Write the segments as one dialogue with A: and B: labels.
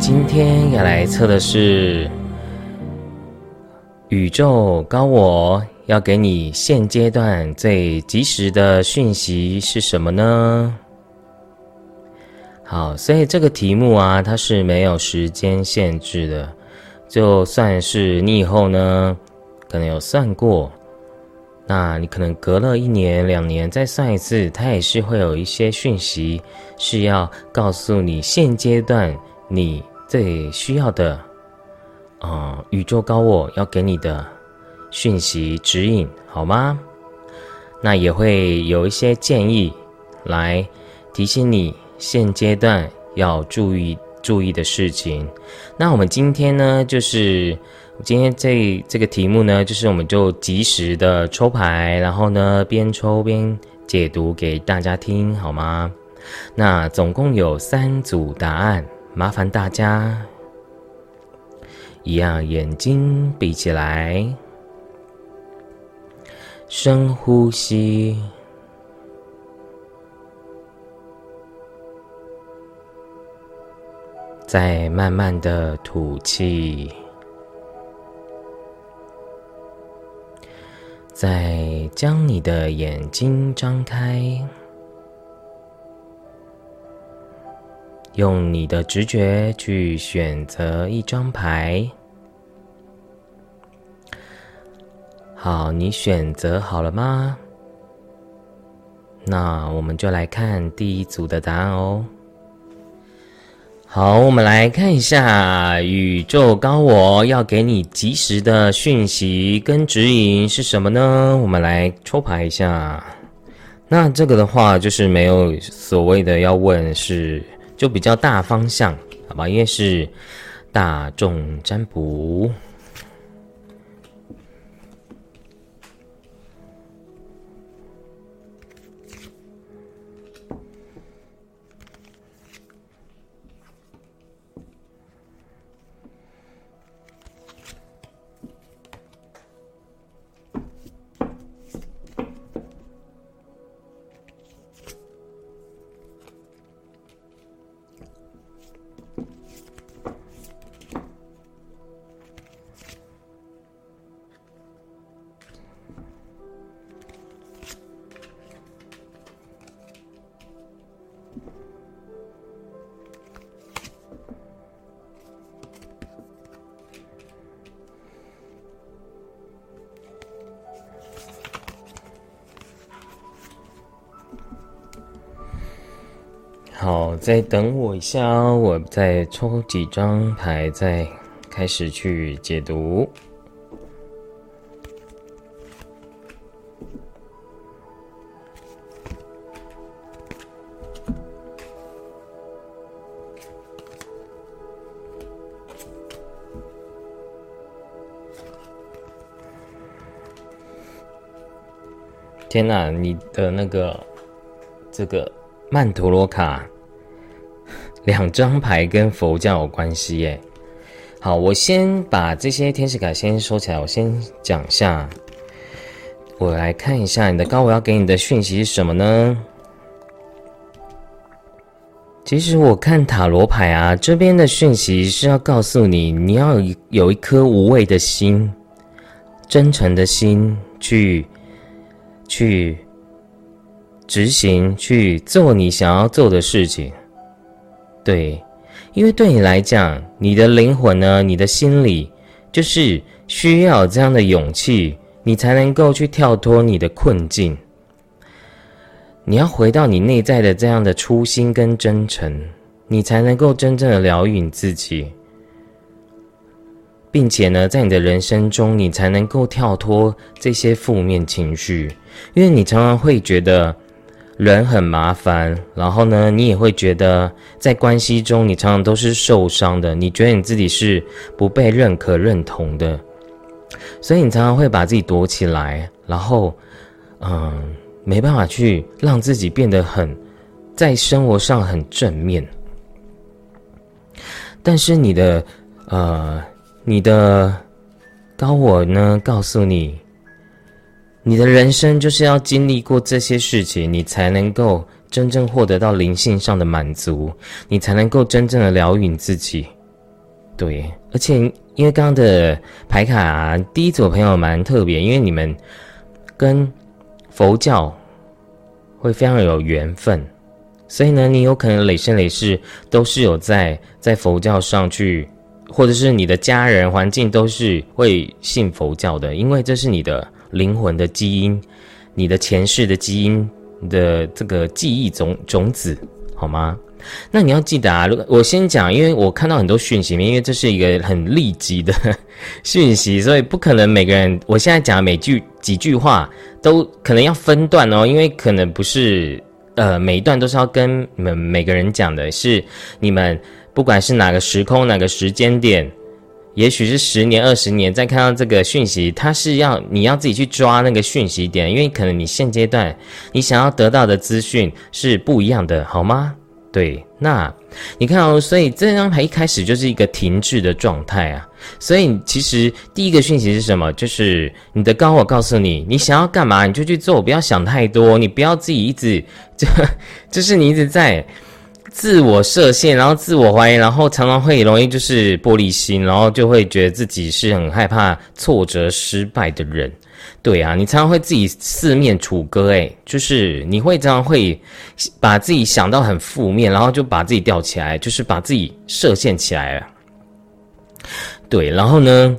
A: 今天要来测的是宇宙高我要给你现阶段最及时的讯息是什么呢？好，所以这个题目啊，它是没有时间限制的，就算是你以后呢，可能有算过。那你可能隔了一年两年再算一次，它也是会有一些讯息是要告诉你现阶段你最需要的，啊，宇宙高我要给你的讯息指引，好吗？那也会有一些建议来提醒你现阶段要注意注意的事情。那我们今天呢，就是。今天这这个题目呢，就是我们就及时的抽牌，然后呢边抽边解读给大家听，好吗？那总共有三组答案，麻烦大家一样眼睛闭起来，深呼吸，再慢慢的吐气。再将你的眼睛张开，用你的直觉去选择一张牌。好，你选择好了吗？那我们就来看第一组的答案哦。好，我们来看一下宇宙高我要给你及时的讯息跟指引是什么呢？我们来抽牌一下。那这个的话，就是没有所谓的要问，是就比较大方向，好吧？因为是大众占卜。再等我一下哦，我再抽几张牌，再开始去解读。天哪，你的那个这个曼陀罗卡。两张牌跟佛教有关系耶。好，我先把这些天使卡先收起来。我先讲一下，我来看一下你的高我要给你的讯息是什么呢？其实我看塔罗牌啊，这边的讯息是要告诉你，你要有有一颗无畏的心、真诚的心，去去执行、去做你想要做的事情。对，因为对你来讲，你的灵魂呢，你的心里就是需要这样的勇气，你才能够去跳脱你的困境。你要回到你内在的这样的初心跟真诚，你才能够真正的疗愈你自己，并且呢，在你的人生中，你才能够跳脱这些负面情绪，因为你常常会觉得。人很麻烦，然后呢，你也会觉得在关系中，你常常都是受伤的。你觉得你自己是不被认可、认同的，所以你常常会把自己躲起来，然后，嗯，没办法去让自己变得很在生活上很正面。但是你的，呃，你的高我呢，告诉你。你的人生就是要经历过这些事情，你才能够真正获得到灵性上的满足，你才能够真正的疗愈你自己。对，而且因为刚刚的牌卡，第一组朋友蛮特别，因为你们跟佛教会非常有缘分，所以呢，你有可能累生累世都是有在在佛教上去，或者是你的家人环境都是会信佛教的，因为这是你的灵魂的基因，你的前世的基因的这个记忆种种子，好吗？那你要记得啊，如果我先讲，因为我看到很多讯息，因为这是一个很立即的讯息，所以不可能每个人我现在讲每句几句话都可能要分段哦，因为可能不是呃每一段都是要跟你们每个人讲的，是你们不管是哪个时空哪个时间点，也许是十年二十年再看到这个讯息，它是要你要自己去抓那个讯息点，因为可能你现阶段你想要得到的资讯是不一样的，好吗？对，那你看哦，所以这张牌一开始就是一个停滞的状态啊。所以其实第一个讯息是什么？就是你的高我告诉你，你想要干嘛你就去做，不要想太多，你不要自己一直就 就是你一直在自我设限，然后自我怀疑，然后常常会容易就是玻璃心，然后就会觉得自己是很害怕挫折、失败的人。对啊，你常常会自己四面楚歌，诶，就是你会常常会把自己想到很负面，然后就把自己吊起来，就是把自己设限起来了。对，然后呢，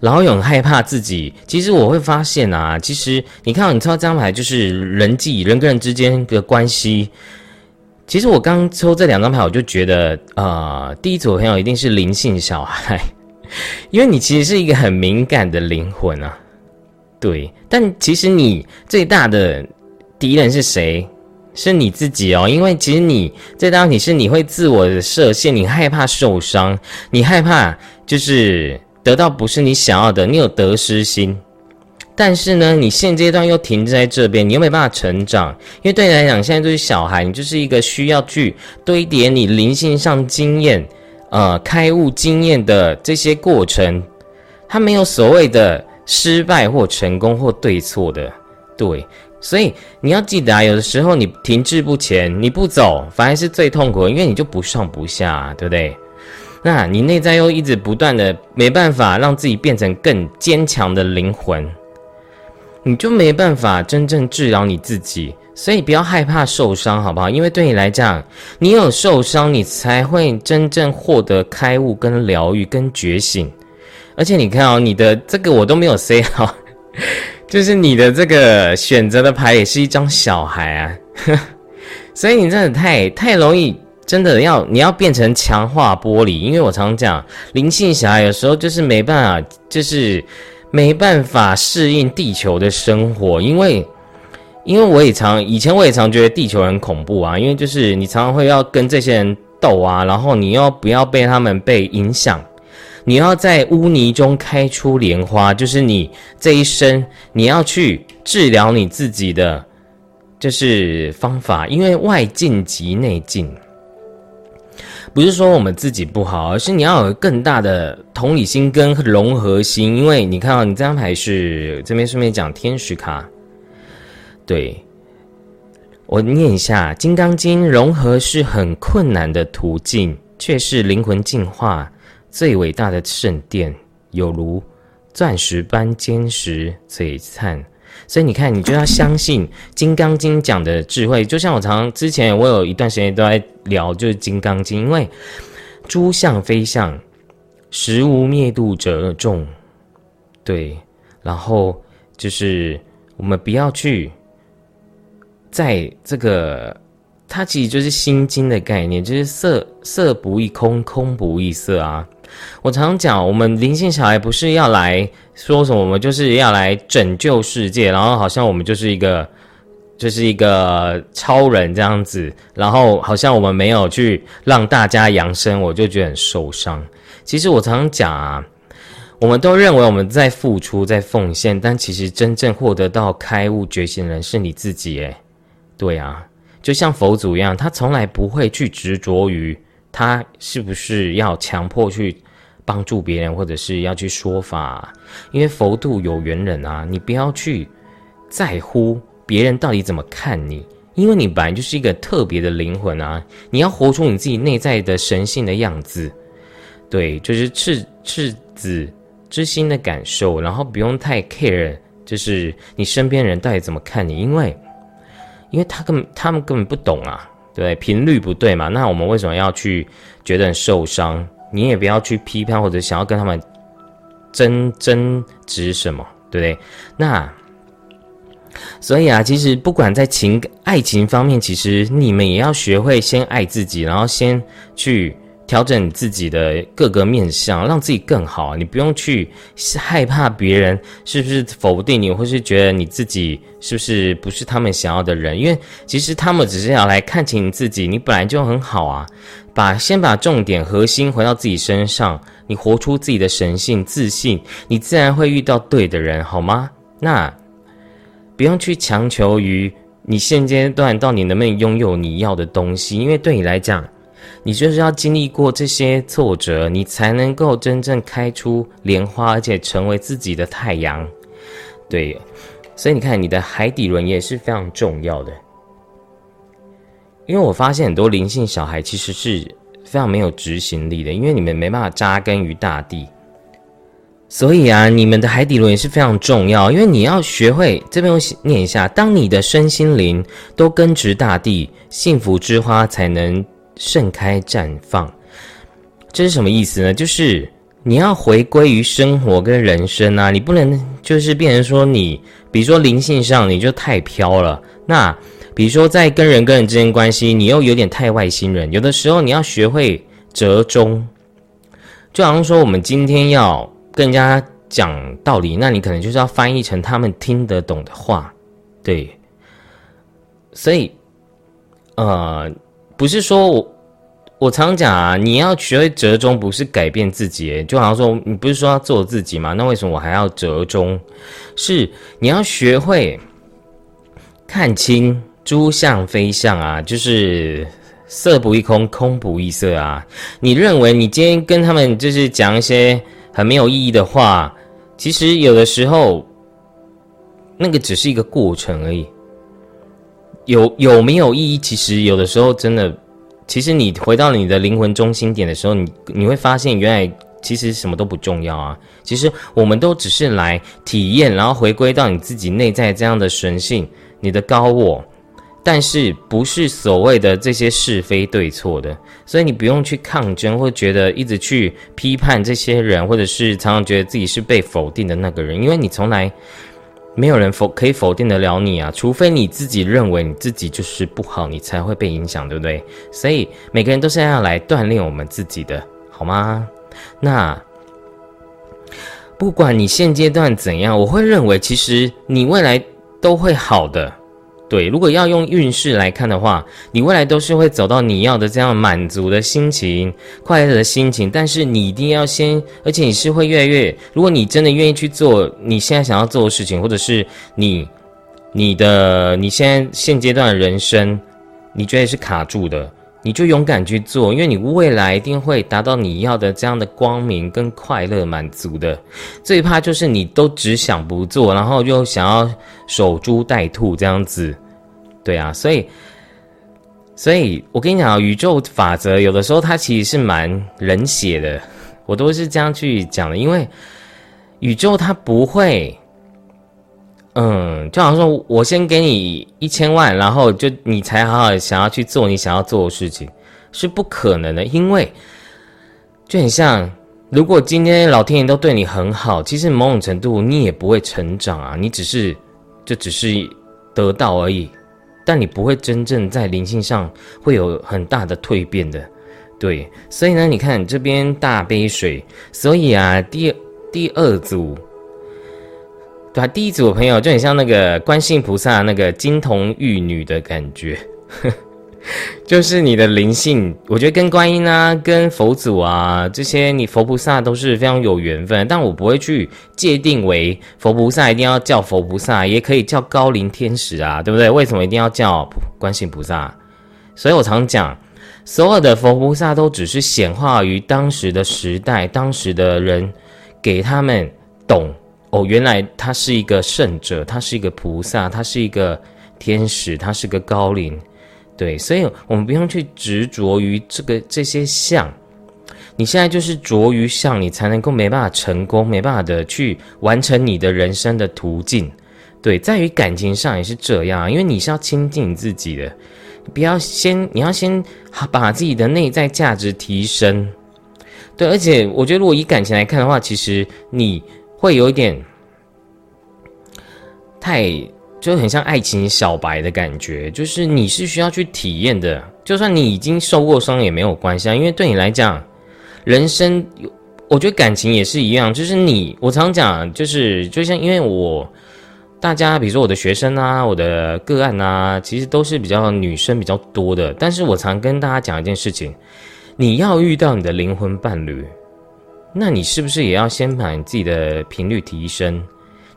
A: 然后又很害怕自己。其实我会发现啊，其实你看到你抽到这张牌，就是人际人跟人之间的关系。其实我刚抽这两张牌，我就觉得啊，第一组朋友一定是灵性小孩，因为你其实是一个很敏感的灵魂啊。对，但其实你最大的敌人是谁？是你自己哦。因为其实你最大问题是你会自我的设限，你害怕受伤，你害怕就是得到不是你想要的，你有得失心。但是呢，你现阶段又停滞在这边，你又没办法成长，因为对你来讲，现在就是小孩，你就是一个需要去堆叠你灵性上经验、呃开悟经验的这些过程，它没有所谓的。失败或成功或对错的，对，所以你要记得啊，有的时候你停滞不前，你不走，反而是最痛苦，因为你就不上不下，对不对？那你内在又一直不断的没办法让自己变成更坚强的灵魂，你就没办法真正治疗你自己。所以不要害怕受伤，好不好？因为对你来讲，你有受伤，你才会真正获得开悟、跟疗愈、跟觉醒。而且你看哦，你的这个我都没有 say 好，就是你的这个选择的牌也是一张小孩啊，所以你真的太太容易，真的要你要变成强化玻璃，因为我常讲灵性小孩有时候就是没办法，就是没办法适应地球的生活，因为因为我也常以前我也常觉得地球很恐怖啊，因为就是你常常会要跟这些人斗啊，然后你要不要被他们被影响？你要在污泥中开出莲花，就是你这一生你要去治疗你自己的，就是方法。因为外境即内境，不是说我们自己不好，而是你要有更大的同理心跟融合心。因为你看到你这张牌是这边顺便讲天使卡，对我念一下《金刚经》，融合是很困难的途径，却是灵魂进化。最伟大的圣殿，有如钻石般坚实璀璨。所以你看，你就要相信《金刚经》讲的智慧。就像我常之前，我有一段时间都在聊，就是《金刚经》，因为诸相非相，实无灭度者众。对，然后就是我们不要去在这个。它其实就是心经的概念，就是色色不异空，空不异色啊。我常讲，我们灵性小孩不是要来说什么，我们就是要来拯救世界，然后好像我们就是一个就是一个超人这样子，然后好像我们没有去让大家扬升，我就觉得很受伤。其实我常常讲啊，我们都认为我们在付出，在奉献，但其实真正获得到开悟觉醒的人是你自己，诶，对啊。就像佛祖一样，他从来不会去执着于他是不是要强迫去帮助别人，或者是要去说法，因为佛度有缘人啊，你不要去在乎别人到底怎么看你，因为你本来就是一个特别的灵魂啊，你要活出你自己内在的神性的样子，对，就是赤赤子之心的感受，然后不用太 care，就是你身边人到底怎么看你，因为，因为他根本他们根本不懂啊，对，频率不对嘛，那我们为什么要去觉得很受伤？你也不要去批判或者想要跟他们争争执什么，对不对？那。所以啊，其实不管在情爱情方面，其实你们也要学会先爱自己，然后先去调整你自己的各个面相，让自己更好。你不用去害怕别人是不是否定你，或是觉得你自己是不是不是他们想要的人，因为其实他们只是要来看清你自己，你本来就很好啊。把先把重点核心回到自己身上，你活出自己的神性、自信，你自然会遇到对的人，好吗？那。不用去强求于你现阶段到底能不能拥有你要的东西，因为对你来讲，你就是要经历过这些挫折，你才能够真正开出莲花，而且成为自己的太阳。对，所以你看，你的海底轮也是非常重要的。因为我发现很多灵性小孩其实是非常没有执行力的，因为你们没办法扎根于大地。所以啊，你们的海底轮也是非常重要，因为你要学会这边我念一下：当你的身心灵都根植大地，幸福之花才能盛开绽放。这是什么意思呢？就是你要回归于生活跟人生啊，你不能就是变成说你，比如说灵性上你就太飘了。那比如说在跟人跟人之间关系，你又有点太外星人。有的时候你要学会折中，就好像说我们今天要。跟人家讲道理，那你可能就是要翻译成他们听得懂的话，对。所以，呃，不是说我我常讲啊，你要学会折中，不是改变自己，就好像说你不是说要做自己吗？那为什么我还要折中？是你要学会看清诸相非相啊，就是色不异空，空不异色啊。你认为你今天跟他们就是讲一些。很没有意义的话，其实有的时候，那个只是一个过程而已。有有没有意义？其实有的时候真的，其实你回到你的灵魂中心点的时候，你你会发现，原来其实什么都不重要啊。其实我们都只是来体验，然后回归到你自己内在这样的神性，你的高我。但是不是所谓的这些是非对错的，所以你不用去抗争，或觉得一直去批判这些人，或者是常常觉得自己是被否定的那个人，因为你从来没有人否可以否定得了你啊，除非你自己认为你自己就是不好，你才会被影响，对不对？所以每个人都是要来锻炼我们自己的，好吗？那不管你现阶段怎样，我会认为其实你未来都会好的。对，如果要用运势来看的话，你未来都是会走到你要的这样满足的心情、快乐的心情。但是你一定要先，而且你是会越来越，如果你真的愿意去做你现在想要做的事情，或者是你、你的你现在现阶段的人生，你觉得是卡住的。你就勇敢去做，因为你未来一定会达到你要的这样的光明跟快乐满足的。最怕就是你都只想不做，然后又想要守株待兔这样子。对啊，所以，所以我跟你讲，宇宙法则有的时候它其实是蛮冷血的，我都是这样去讲的，因为宇宙它不会。嗯，就好像说，我先给你一千万，然后就你才好好想要去做你想要做的事情，是不可能的。因为就很像，如果今天老天爷都对你很好，其实某种程度你也不会成长啊，你只是就只是得到而已，但你不会真正在灵性上会有很大的蜕变的。对，所以呢，你看这边大杯水，所以啊，第第二组。对啊，第一组朋友就很像那个观世音菩萨那个金童玉女的感觉，就是你的灵性，我觉得跟观音啊、跟佛祖啊这些，你佛菩萨都是非常有缘分。但我不会去界定为佛菩萨一定要叫佛菩萨，也可以叫高龄天使啊，对不对？为什么一定要叫观世音菩萨？所以我常讲，所有的佛菩萨都只是显化于当时的时代，当时的人给他们懂。哦，原来他是一个圣者，他是一个菩萨，他是一个天使，他是个高龄，对，所以我们不用去执着于这个这些相。你现在就是着于相，你才能够没办法成功，没办法的去完成你的人生的途径。对，在于感情上也是这样，因为你是要亲近你自己的，不要先，你要先把自己的内在价值提升。对，而且我觉得，如果以感情来看的话，其实你会有一点太就很像爱情小白的感觉，就是你是需要去体验的，就算你已经受过伤也没有关系啊，因为对你来讲。人生，我觉得感情也是一样，就是你，我常讲，就是就像因为我，大家比如说我的学生啊，我的个案啊，其实都是比较女生比较多的。但是我常跟大家讲一件事情，你要遇到你的灵魂伴侣，那你是不是也要先把你自己的频率提升，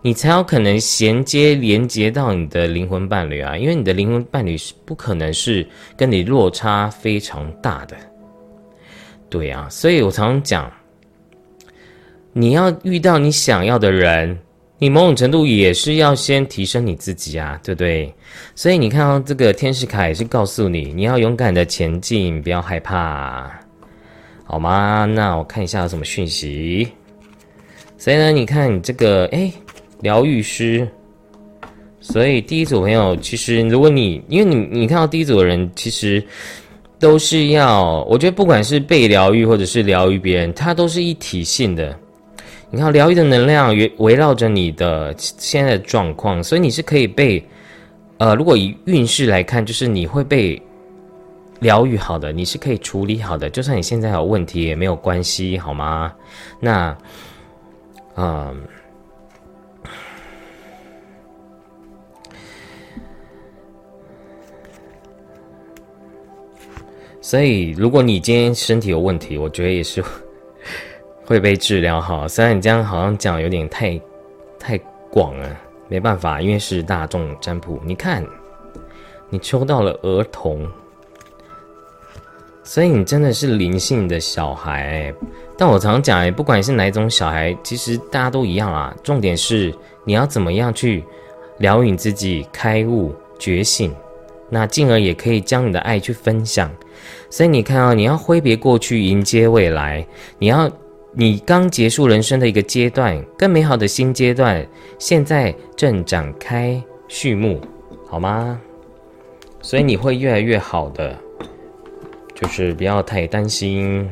A: 你才有可能衔接连接到你的灵魂伴侣啊？因为你的灵魂伴侣是不可能是跟你落差非常大的。对啊，所以我常常讲，你要遇到你想要的人，你某种程度也是要先提升你自己啊，对不对？所以你看到这个天使卡也是告诉你，你要勇敢的前进，不要害怕，好吗？那我看一下有什么讯息。所以呢，你看你这个，哎，疗愈师。所以第一组朋友，其实如果你，因为你你看到第一组的人，其实。都是要，我觉得不管是被疗愈或者是疗愈别人，它都是一体性的。你看，疗愈的能量围围绕着你的现在的状况，所以你是可以被，呃，如果以运势来看，就是你会被疗愈好的，你是可以处理好的，就算你现在有问题也没有关系，好吗？那，嗯。所以，如果你今天身体有问题，我觉得也是 会被治疗好。虽然你这样好像讲有点太太广了，没办法，因为是大众占卜。你看，你抽到了儿童，所以你真的是灵性的小孩。但我常讲，不管是哪一种小孩，其实大家都一样啊。重点是你要怎么样去疗愈自己、开悟、觉醒，那进而也可以将你的爱去分享。所以你看啊，你要挥别过去，迎接未来。你要，你刚结束人生的一个阶段，更美好的新阶段，现在正展开序幕，好吗？所以你会越来越好的，就是不要太担心。